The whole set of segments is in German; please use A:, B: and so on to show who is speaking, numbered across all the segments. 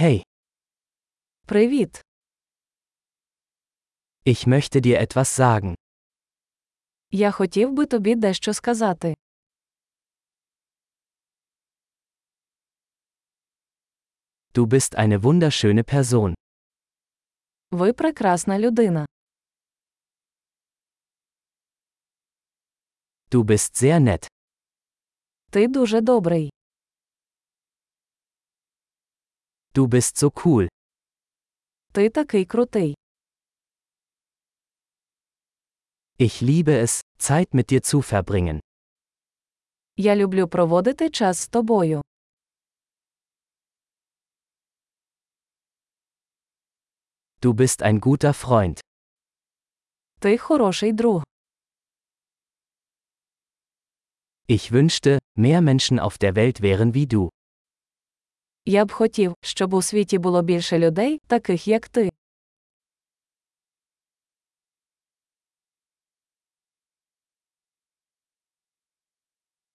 A: Hey,
B: Привіт.
A: ich möchte dir etwas sagen.
B: Я хотів би тобі дещо сказати.
A: Du bist eine wunderschöne Person.
B: Ви прекрасна людина.
A: Du bist sehr nett.
B: Ти дуже добрий.
A: Du bist so cool.
B: Ти такий крутий.
A: Ich liebe es, Zeit mit dir zu verbringen.
B: Я люблю проводити час з тобою.
A: Du bist ein guter Freund.
B: Ти хороший друг.
A: Ich wünschte, mehr Menschen auf der Welt wären wie du.
B: Я б хотів, щоб у світі було більше людей, таких як ти.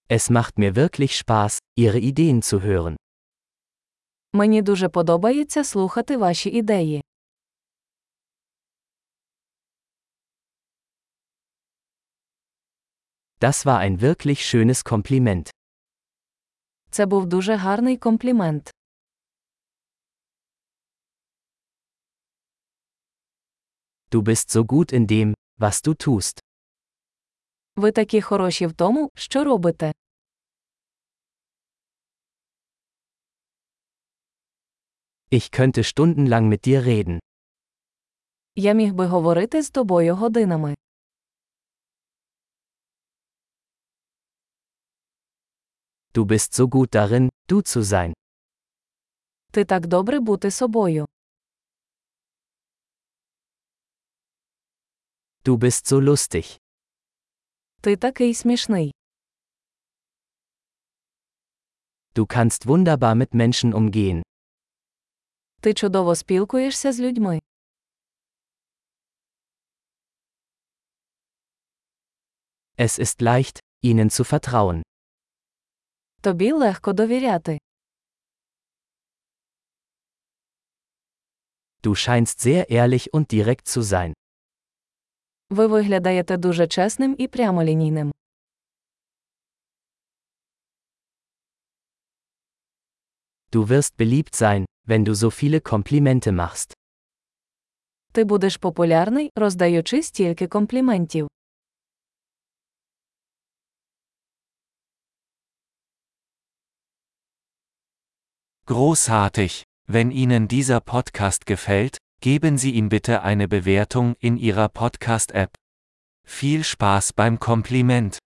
A: Es macht mir wirklich Spaß, Ihre Ideen zu hören.
B: Мені дуже подобається слухати ваші ідеї.
A: Das war ein wirklich schönes Kompliment.
B: Це був дуже гарний комплімент.
A: Du bist so gut in dem, was du tust.
B: Ви такі хороші в тому, що робите.
A: Ich könnte stundenlang mit dir reden.
B: Я міг би говорити з тобою годинами.
A: Du bist so gut darin, du zu sein.
B: Ти так добре бути собою.
A: Du bist so lustig.
B: Ти такий смішний.
A: Du kannst wunderbar mit Menschen umgehen.
B: Ти чудово спілкуєшся з людьми.
A: Es ist leicht, ihnen zu vertrauen.
B: Тобі легко довіряти.
A: Du scheinst sehr ehrlich und direkt zu sein.
B: Ви виглядаєте дуже чесним і прямолінійним.
A: Du wirst beliebt sein, wenn du so viele Komplimente machst.
B: Ти будеш популярний, роздаючи стільки компліментів.
C: Großartig! Wenn Ihnen dieser Podcast gefällt, geben Sie ihm bitte eine Bewertung in Ihrer Podcast-App. Viel Spaß beim Kompliment!